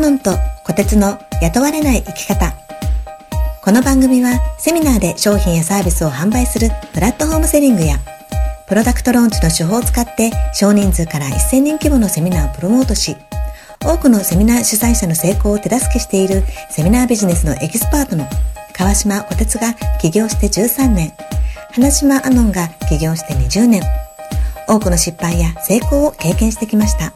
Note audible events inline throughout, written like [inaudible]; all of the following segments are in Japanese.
ノンと小鉄の雇われない生き方。この番組はセミナーで商品やサービスを販売するプラットフォームセリングやプロダクトローンチの手法を使って少人数から1000人規模のセミナーをプロモートし、多くのセミナー主催者の成功を手助けしているセミナービジネスのエキスパートの川島小鉄が起業して13年、花島アノンが起業して20年、多くの失敗や成功を経験してきました。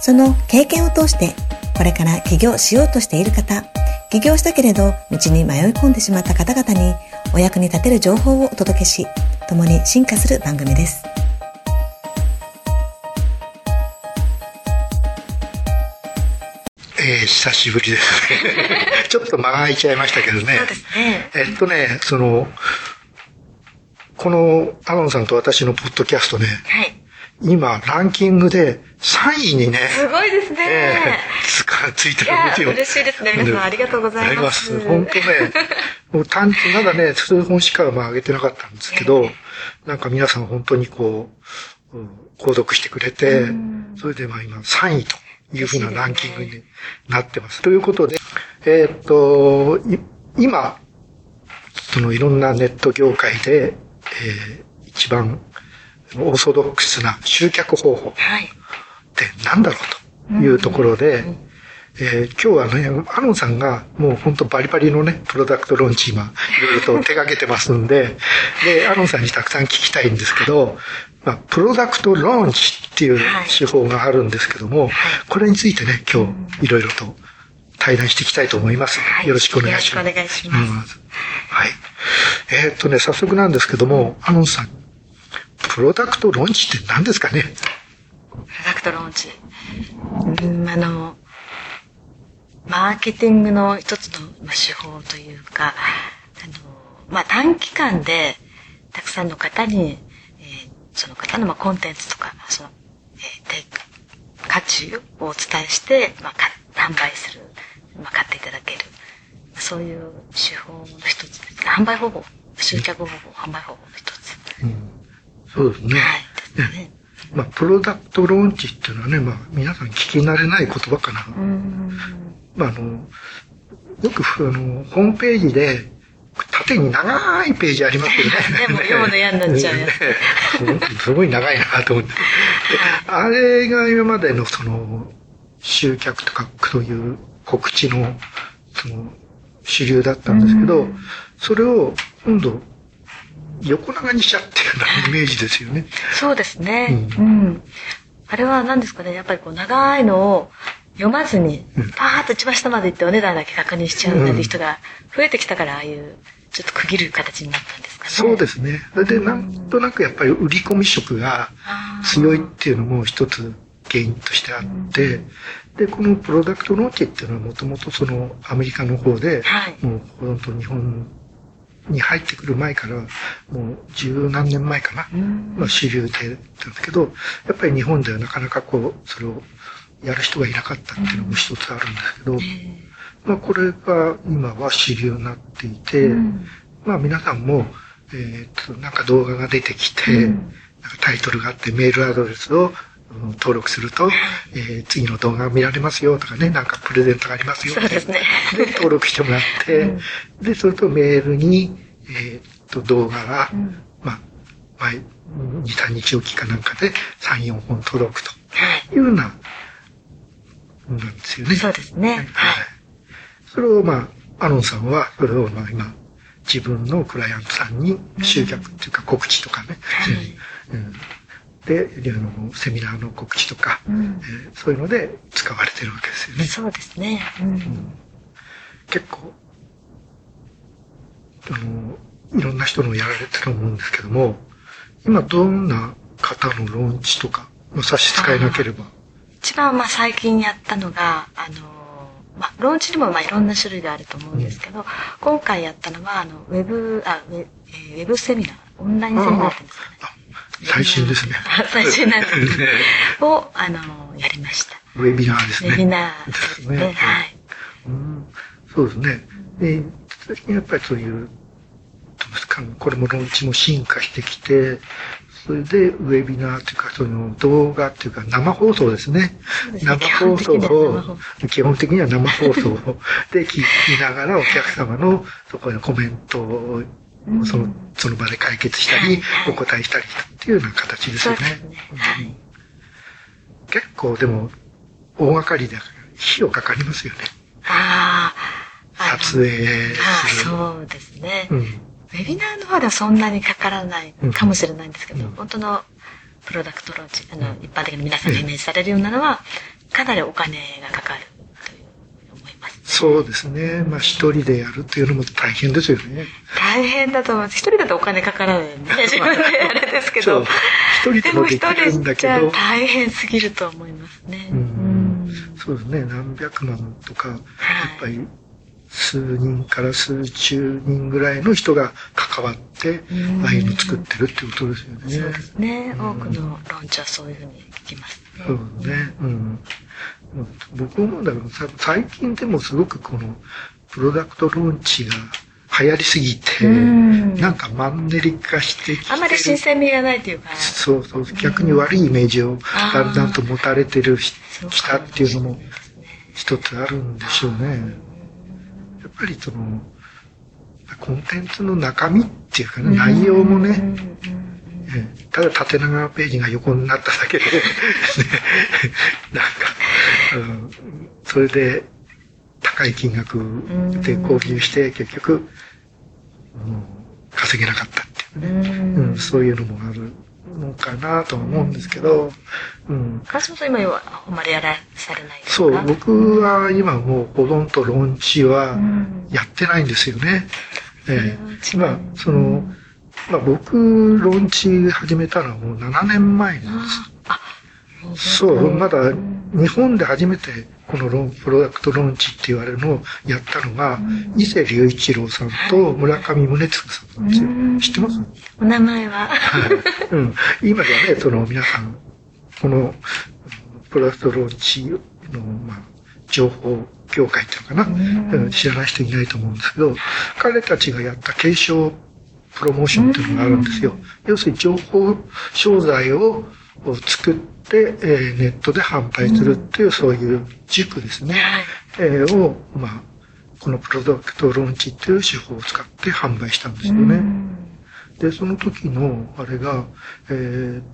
その経験を通して、これから起業しようとしている方、起業したけれど道に迷い込んでしまった方々にお役に立てる情報をお届けし、共に進化する番組です。えー、久しぶりですね。[laughs] ちょっと間が空いちゃいましたけどね。そうですね。えっとね、その、このアロンさんと私のポッドキャストね、はい、今、ランキングで3位にね。すごいですね。えー、つか、ついてるんですよ。嬉しいですね。皆さんありがとうございます。本当ね、もう単まだね、数本しかまあ上げてなかったんですけど、えー、なんか皆さん本当にこう、うん、購読してくれて、それでまあ今3位というふうなランキングになってます。ということで、えー、っと、今、そのいろんなネット業界で、えー、一番オーソドックスな集客方法って何だろうというところで、えー、今日はね、アロンさんがもう本当バリバリのね、プロダクトローンチ今、いろいろと [laughs] 手掛けてますんで、で、アロンさんにたくさん聞きたいんですけど、まあ、プロダクトローンチっていう手法があるんですけども、はい、これについてね、今日いろいろと対談していきたいと思います。はい、よろしくお願いします。よろしくお願いします。うん、はい。えー、っとね、早速なんですけども、アロンさん、プロダクトローンチって何ですかね？プロダクトローンチ。うん、あの、マーケティングの一つの手法というか、あの、まあ、短期間でたくさんの方に、えー、その方のまあコンテンツとか、その、えー、価値をお伝えして、まあ、販売する、まあ、買っていただける。そういう手法の一つです。販売方法、集客方法、販売方法の一つ。うん、そうですね。はい。ね [laughs] まあ、プロダクトローンチっていうのはね、まあ、皆さん聞き慣れない言葉かな。まあ、あの、よく、あの、ホームページで、縦に長いページありますよね。[laughs] でも読むの嫌になっちゃうやつ。[laughs] すごい長いなと思って。あれが今までのその、集客とかそういう告知の、その、主流だったんですけど、それを今度、横長にしちゃってるようなイメージですよね。そうですね。うん。うん、あれは何ですかね、やっぱりこう長いのを読まずに、パーッと一番下まで行ってお値段だけ確認しちゃうなんて人が増えてきたから、ああいう、ちょっと区切る形になったんですかね。そうですね。で、なんとなくやっぱり売り込み色が強いっていうのも一つ原因としてあって、で、このプロダクトローチっていうのはもともとそのアメリカの方で、はい、もう本当日本に入ってくる前から、もう十何年前かな、まあ主流でだったんですけど、やっぱり日本ではなかなかこう、それをやる人がいなかったっていうのも一つあるんですけど、まあこれが今は主流になっていて、まあ皆さんも、えっ、と、なんか動画が出てきて、なんかタイトルがあってメールアドレスを登録すると、えー、次の動画が見られますよとかね、なんかプレゼントがありますよそうですね。で、登録してもらって、うん、で、それとメールに、えー、っと、動画が、うん、まあ、毎、2、3日おきかなんかで3、4本届くとい。うような、なんですよね。そうですね。はい。それを、まあ、アロンさんは、それを、まあ、今、自分のクライアントさんに集客っていうか告知とかね、うん、で、あの、セミナーの告知とか、うん、えー、そういうので使われてるわけですよね。そうですね。うん、結構、あの、いろんな人のやられてると思うんですけども、今どんな方のローンチとか、まあ、差し支えなければ。一番まあ最近やったのが、あの、まあ、ローンチにもまあいろんな種類があると思うんですけど、うん、今回やったのは、あの、ウェブ、あ、ウェ,、えー、ウェブセミナー、オンラインセミナーって言うんですかね。最新ですね。最新なんです [laughs] ね。を、あの、やりました。ウェビナーですね。ウェビナーですね。はい。うん、そうですね。で、やっぱりそういう、これもローンチも進化してきて、それで、ウェビナーというか、その動画っていうか、生放送ですね。生放送を、基本的には生放送で聞きながら、お客様のそこへのコメントを、その、その場で解決したり、はいお答えしたりっていうような形ですよね。そうですねはいうん結構でも、大掛かりだから、費用かかりますよね。ああ。撮影する。そうですね。うん。ウェビナーの方ではそんなにかからないかもしれないんですけど、うん本当のプロダクトローンチ、あの、一般的に皆さんがイメージされるようなのは、かなりお金がかかるというふうに思います。そうですね。まあ一人でやるっていうのも大変ですよね。大変だと思います。一人だとお金かからないんで、ね、[laughs] 自分であれですけど。一人でもできるんだけど、大変すぎると思いますね。うんうんそうですね。何百万とか、やっぱり数人から数十人ぐらいの人が関わって、うんああいうの作ってるってことですよね。そうですね。うん多くのローンチはそういうふうに聞きますね。そうね。うん。僕思うんだけど、さ最近でもすごくこの、プロダクトローンチが流行りすぎて、うん。なんかマンネリ化してきてる。あまり新鮮味がないというか。そうそう、逆に悪いイメージをだんだんと持たれてるきたっていうのも一つあるんでしょうね。やっぱりその、コンテンツの中身っていうかね、内容もね、ただ縦長ページが横になっただけで、[laughs] ね、なんか、うん、それで高い金額で購入して結局、うん稼げなかったっていうね、うん。うん、そういうのもあるのかなとは思うんですけど、うん、川島さん今はあんまりやらされないですか？そう、僕は今もうほとんどローンチはうん。やってないんですよね。ええ。それは違うまあ、その、まあ僕、ローンチ始めたのはもう7年前なんです。あそう、まだ日本で初めてこのローンプロダクトローンチって言われるのをやったのが、伊勢隆一郎さんと村上宗次さんなんですよ。うん。知ってます？お名前は。はい。うん、今じゃね、その皆さん、このうんプロダクトローンチの、まあ、情報業界っていうのかな、うん。知らない人いないと思うんですけど、彼たちがやった継承プロモーションっていうのがあるんですよ。要するに情報商材を作って、えーネットで販売するっていう、そういう塾ですね。はいえーを、まあ、このプロダクトローンチっていう手法を使って販売したんですよね。で、その時の、あれが、えーっ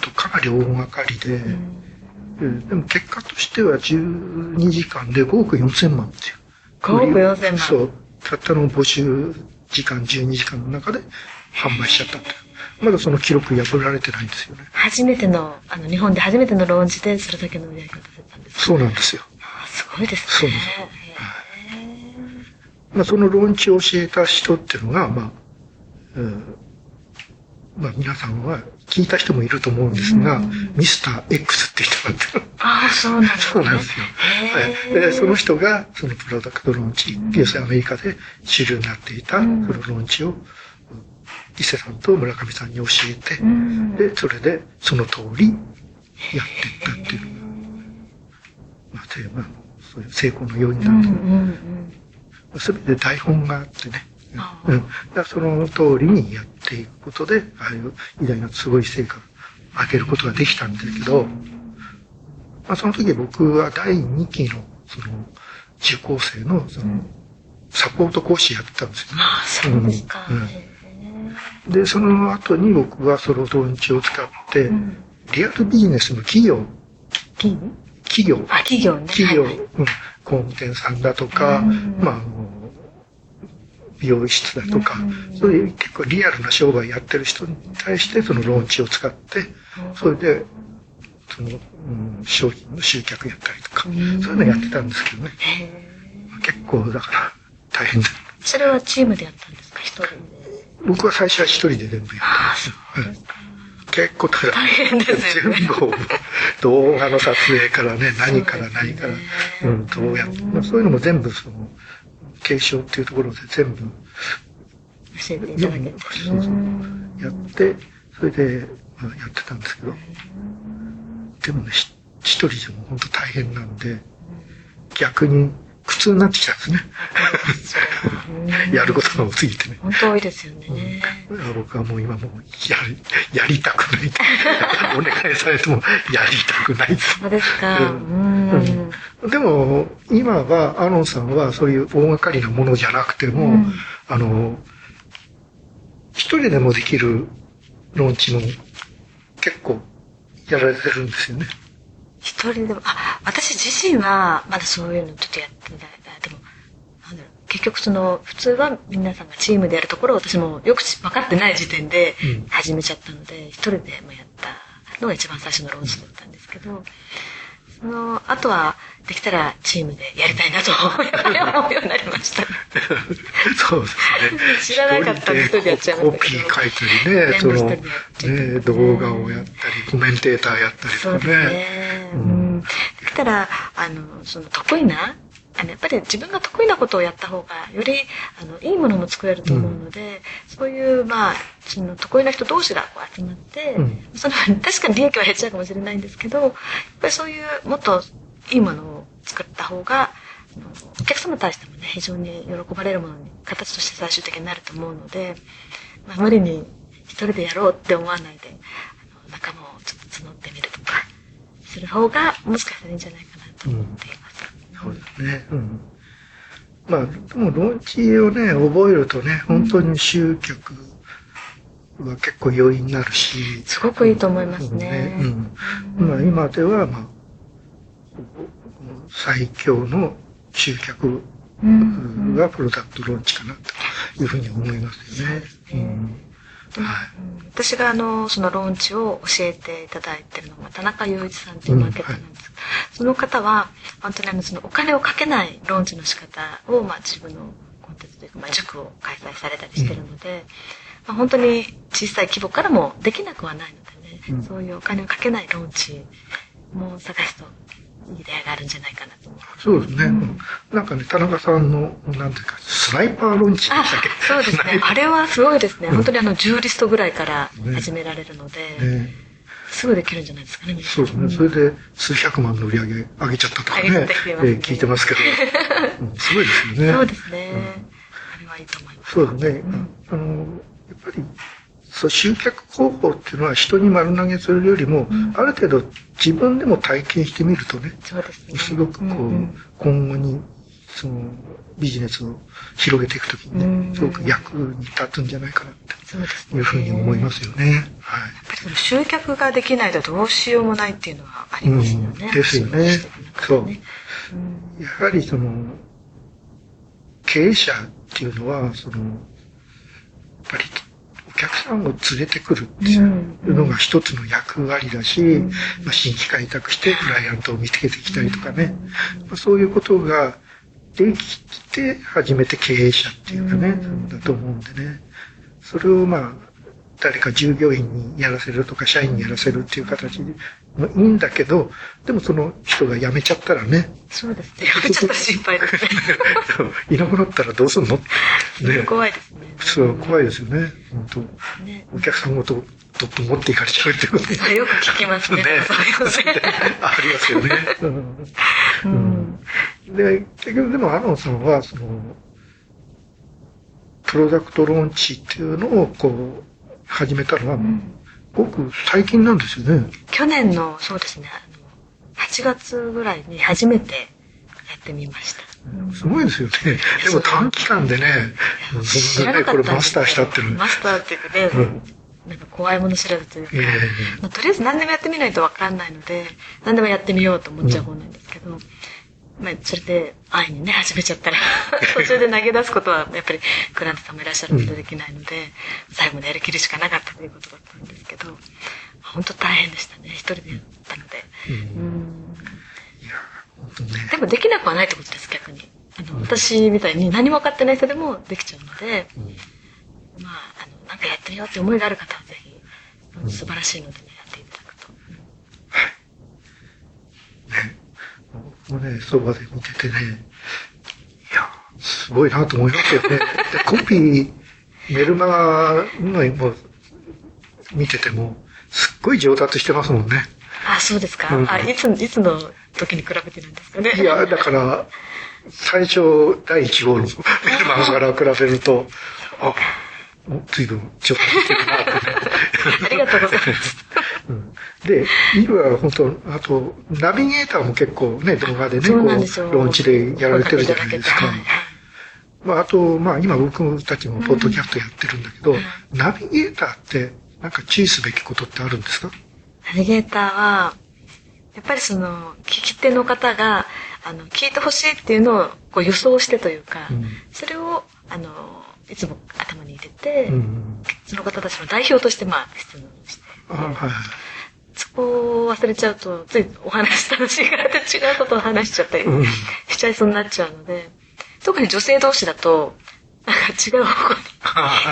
と、かなり大掛かりで、えーでも結果としては12時間で5億4千万っていう。5億4千万そう。たったの募集時間12時間の中で販売しちゃったって。まだその記録破られてないんですよね。初めてのあの日本で初めてのローンチでそれだけの売り上げが出たんですそうなんですよ。あすごいですねそうですまあ、そのローンチを教えた人っていうのが、まあ、うんまあ皆さんは聞いた人もいると思うんですが、ミスター X って人なんですよ。ああそうなんですね。そうなんですよ。はい、でその人が、そのプロダクトローンチ、要するにアメリカで主流になっていたプロローンチを、伊勢さんと村上さんに教えて、うん。で、それでその通りやっていったっていう。のが、まあ、てまあ、そういう成功の要因なんですうんうんうん。すべて台本があってね。あうん。その通りにやっていくことで、ああいう偉大なすごい成果を上げることができたんだけど、まあその時僕は第2期のその受講生のそのサポート講師やってたんですよね。あそうですか、うん。で、その後に僕はそのトンチを使って、ん。リアルビジネスの企業、企業、あ企業ね。企業、はいはい。うん、工務店さんだとか、うん。まあ、あの美容室だとか、うん。そういう結構リアルな商売やってる人に対してそのローンチを使って、それで、その、うん、商品の集客やったりとか、うん。そういうのやってたんですけどね。結構だから大変だ。それはチームでやったんですか？一人で。僕は最初は一人で全部やった。んです結構大変ですよね。全部を動画の撮影からね、何から何から、うん、どうやって、まあ、そういうのも全部その、継承っていうところで全部教えていただそうそうやって、それで、まあ、やってたんですけど、でもね、ひ一人でも本当大変なんで、逆に苦痛になってきたんですね。やることが多すぎてね。本当多いですよね。うん、僕はもう今もうやり、やりたくない。[laughs] お願いされてもやりたくない。そうですか。うん、うん、でも、今は、アロンさんはそういう大掛かりなものじゃなくても、うん、あの、一人でもできるローンチも結構やられてるんですよね。一人でも、あ、私自身はまだそういうのちょっとやってみたい。でも、なんだろう、結局その、普通は皆さんがチームでやるところを私もよく分かってない時点で始めちゃったので、一、人でもやったのが一番最初のローンチだったんですけど、その、あとは、できたらチームでやりたいなと思うようになりました。そうですね。知らなかった人でやっちゃいましたコピー書いたりね、その、ね、動画をやったり、コメンテーターやったりとかね。そうですね。うん。できたら、あの、その得意なあのやっぱり自分が得意なことをやった方がよりあのいいものも作れると思うので、うん、そういうまあその得意な人同士がこう集まって、うん、その確かに利益は減っちゃうかもしれないんですけどやっぱりそういうもっといいものを作った方がお客様に対してもね非常に喜ばれるものに形として最終的になると思うので、まあ、無理に一人でやろうって思わないで仲間をちょっと募ってみるとかする方がもしかしたらいいんじゃないかなと思っています。そうですね。うん。まあ、でも、ローンチをね、覚えるとね、本当に集客は結構容易になるし。すごくいいと思いますね。うん。うん、まあ、今では、まあ、最強の集客がプロダクトローンチかなというふうに思いますよね。うんはい、私があのそのローンチを教えていただいてるのが田中雄一さんというマーケットなんです、うんはい、その方は本当にあのそのお金をかけないローンチの仕方を、まあ、自分のコンテンツというか、まあ、塾を開催されたりしてるので、うん、まあ、本当に小さい規模からもできなくはないのでね、うん、そういうお金をかけないローンチも探すといい出会いがあるんじゃないかなと思そうですね。うん、なんかね、田中さんの、なんていうか、スナイパーロンチでしたっけ？そうですね。あれはすごいですね。本当にあの、10リストぐらいから始められるので、ねね、すぐできるんじゃないですかね。そうですね。それで数百万の売り上げ上げちゃったとかね、ねえー、聞いてますけど、[laughs] うん、すごいですよね。そうですね。あれはいいと思います。そうですね。あの、そう集客方法っていうのは人に丸投げするよりも、うん、ある程度自分でも体験してみるとね、そうですね。すごくこう、うんうん、今後にそのビジネスを広げていくときにね、うん。うん、すごく役に立つんじゃないかなっていうふうに思いますよね。はい、やっぱり集客ができないとどうしようもないっていうのはありますよね。うん、ですよね。そう。やはりその経営者っていうのはそのやっぱり客さんを連れてくるっていうのが一つの役割だし、まあ、新規開拓してクライアントを見つけてきたりとかね、まあ、そういうことができて初めて経営者っていうかね、だと思うんでね。それをまあ、誰か従業員にやらせるとか社員にやらせるっていう形でまあ、いいんだけど、でもその人が辞めちゃったらね。そうですね。辞めちゃったら心配ですね。[laughs] いなくなったらどうすんの？ね。怖いですね。そう、怖いですよね。本当、ね、お客さんごと、どっと持っていかれちゃうってことね。[laughs] よく聞きますね。ねそういうね。[laughs] ありますよね。うん、で、結局でも、アロンさんは、その、プロダクトローンチっていうのを、こう、始めたのは、うんごく最近なんですよね。去年の、そうですね、8月ぐらいに初めてやってみました。すごいですよね。でも短期間でね、知らなかったこれマスターしたっていうマスターっていうかね、うん、なんか怖いもの知らずというか、まあ、とりあえず何でもやってみないとわかんないので、何でもやってみようと思っちゃう方なんですけど、うんまあ、それで安易にね、始めちゃったら [laughs] 途中で投げ出すことは、やっぱりクラントさんもいらっしゃるのでできないので、最後までやりきるしかなかったということだったんですけど、本当大変でしたね。一人でやったので。でもできなくはないってことです、逆に。あの、私みたいに何も分かってない人でもできちゃうので、うん、まあ、あの、なんかやってみようって思いがある方はぜひ、素晴らしいのでね、やっていただくと。はい。ね。もね、そばで見ててね、いや、すごいなと思いますよね。でコピー、メルマガのも見てても、すっごい上達してますもんね。あ、そうですか。うん、あ、いつ、いつの時に比べてるんですかね。いや、だから、最初、第1号のメルマガから比べると、あ、随分ちょっと似てるなってね。ありがとうございます。うんで、今は本当、あと、ナビゲーターも結構ね、動画でね、こう、ローンチでやられてるじゃないですか。はい。まあ、あと、まあ、今僕たちもポッドキャストやってるんだけど、うん。ナビゲーターって、なんか注意すべきことってあるんですか？ナビゲーターは、やっぱりその、聞き手の方が、あの、聞いてほしいっていうのをこう予想してというか、うん。それを、あの、いつも頭に入れて、うん。その方たちの代表として、まあ、質問して、あはい。そこを忘れちゃうと、ついお話楽しいからって違うことを話しちゃったりうんしちゃいそうになっちゃうので、特に女性同士だと、なんか違う方向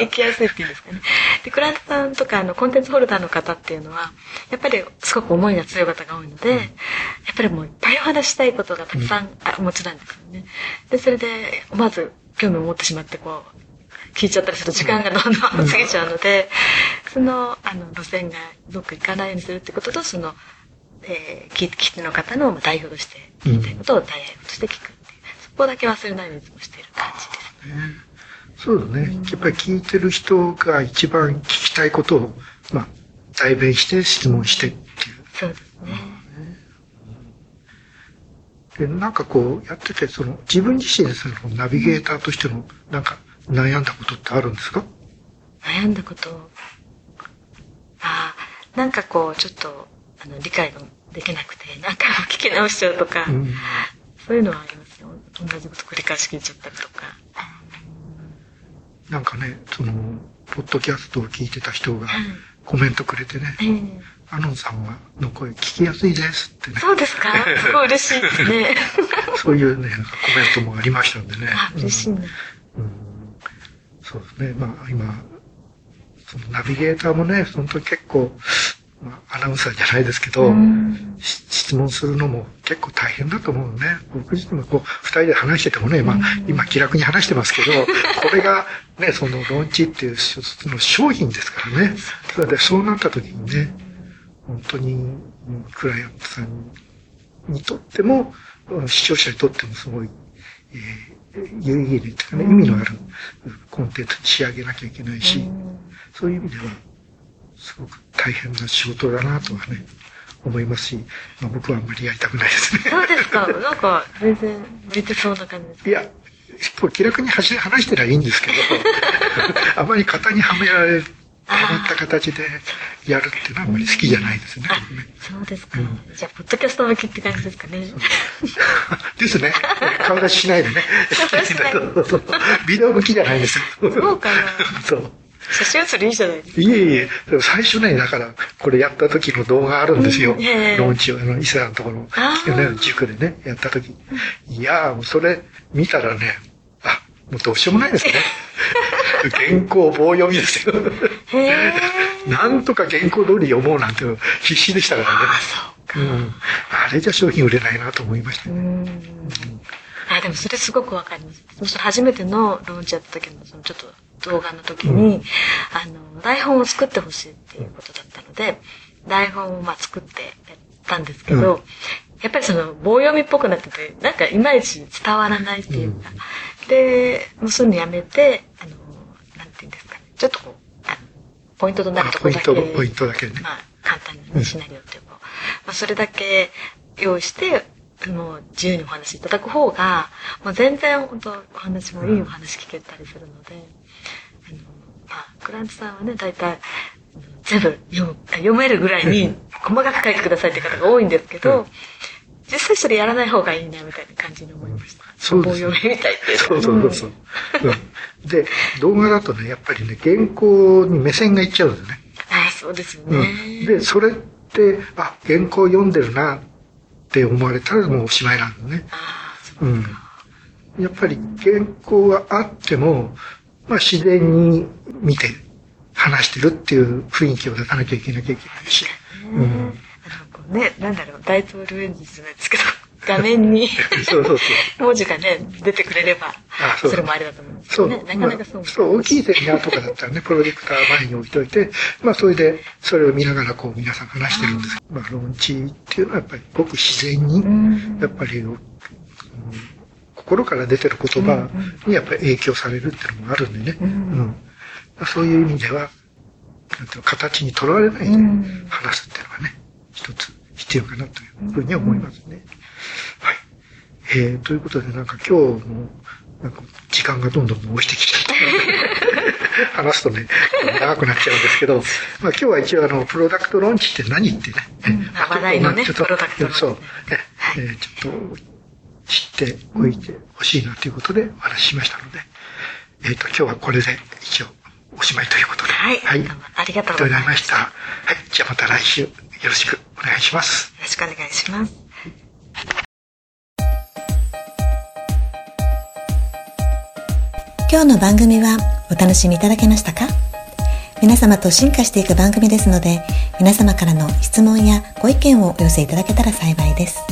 に行きやすいっていうんですかね。で、クライアントさんとか、あの、コンテンツホルダーの方っていうのは、やっぱりすごく思いが強い方が多いので、やっぱりもういっぱいお話したいことがたくさん、あお持ちなんですよね。で、それで、思わず興味を持ってしまって、こう、聞いちゃったりすると時間がどんどん過ぎちゃうので、その、あの、路線がうまくいかないようにするってことと、その、えー、聞聞き手の方の代表として聞きたいことを代表として聞くっていう、そこだけ忘れないようにいつもしている感じです。そうだね。やっぱり聞いてる人が一番聞きたいことを、まあ、代弁して質問してっていう。そうですね。で、なんかこうやってて、その自分自身でそのナビゲーターとしてのなんか悩んだことってあるんですか？悩んだこと？ああなんかこうちょっとあの理解ができなくてなんか聞き直しちゃうとか、うん。そういうのはありますよ同じこと繰り返し聞いちゃったりとか。なんかね、その、ポッドキャストを聞いてた人がはい。コメントくれてね、ええ。アノンさんはの声聞きやすいですってね、そうですか？[laughs] すごい嬉しいですね。そういうね、コメントもありましたんでね。あ嬉しいな、うんそうですね。まあ今、そのナビゲーターもね、本当に結構、まあアナウンサーじゃないですけど、うんし質問するのも結構大変だと思うね。僕自身もこう、二人で話しててもね、まあ今気楽に話してますけど、これがね、そのローンチっていう一つの商品ですからね。それでそうなった時にね、本当にうんクライアントさんにとっても、うん視聴者にとってもすごい、えー有意義で、ね、意味のあるうんコンテンツに仕上げなきゃいけないし、そういう意味では、すごく大変な仕事だなとはね、思いますし、まあ、僕はあんまりやりたくないですね。そうですか？なんか全然向いてそうな感じですいや、こう気楽に話し話してりゃいいんですけど、[laughs] あまり型にはめられ、はまった形でやるっていうのはあんまり好きじゃないですね。そうですか、じゃあポッドキャスト向きって感じですかね [laughs] ですね。顔出ししないでね。[laughs] ビデオ向きじゃないんですよ。そうかなそう。写真写りいいじゃないですかいえいえ、最初ね、だから、これやった時の動画あるんですよ。うんええローンチを、あの、伊勢さんのところ、あーね、塾でね、やった時。いやー、もうそれ見たらね、あ、もうどうしようもないですね。[laughs] 原稿棒読みですよ。なんとか原稿通り読もうなんて必死でしたからね。うん。あれじゃ商品売れないなと思いましたね。うんあでもそれすごくわかります。初めてのローンチやった時のそのちょっと動画の時に、あの台本を作ってほしいっていうことだったので台本をまあ作ってやったんですけど、うんやっぱりその棒読みっぽくなっててなんかいまいち伝わらないっていうか、でもうそういうのやめてあのなんていうんですかねちょっとこうポイントとなるところだけ。あポイントポイントだけね。まあ、簡単にねシナリオっていうか、まあ、それだけ用意してもう自由にお話しいただく方がもう全然本当お話もいいお話聞けたりするので、あのまあ、クラントさんはね大体うん全部読む読めるぐらいに細かく書いてくださいって方が多いんですけど、うん。実際それやらない方がいいなみたいな感じに思いました。そうです棒読みみたいっていう。かそうそうそうそう。うんで、動画だとね、やっぱりね、原稿に目線がいっちゃうんですよね。ああそうですようね。ん。で、それって、あ、原稿読んでるなって思われたらもうおしまいなんだね。ああそううん。やっぱり原稿があっても、まあ自然に見て話してるっていう雰囲気を出さなきゃいけなきゃいけないし。うん。ね、なんだろう、大統領演説じゃないですけど、画面に [laughs] そうそうそう。[laughs] 文字がね、出てくれればあ、そうそれもありだと思うんですけそう、どね。なかなかそうもまあそう、大きいセミナーとかだったらね、プロジェクター前に置いといて、まあ、それで、それを見ながら、こう、皆さん話してるんです。まあ、ローンチっていうのは、やっぱり、ごく自然に、うんやっぱり、うんこ心から出てる言葉にやっぱり影響されるっていうのもあるんでね。うん、そういう意味では、なんていう形にとらわれないで話すっていうのがね、一つ必要かなというふうに思いますね。はい。えー、ということでなんか今日も、なんか時間がどんどん押してきちゃって、[laughs] 話すとね、長くなっちゃうんですけど、まあ今日は一応あの、プロダクトローンチって何ってね、うん、話題のね、プロダクトローンチ、そう、ね、はい、えー、ちょっと知っておいてほしいなということでお話ししましたので、えっ、ー、と、今日はこれで一応おしまいということで。はい。はい、ありがとうございました。はい。じゃあまた来週よろしくお願いします。よろしくお願いします。今日の番組はお楽しみいただけましたか？皆様と進化していく番組ですので、皆様からの質問やご意見をお寄せいただけたら幸いです。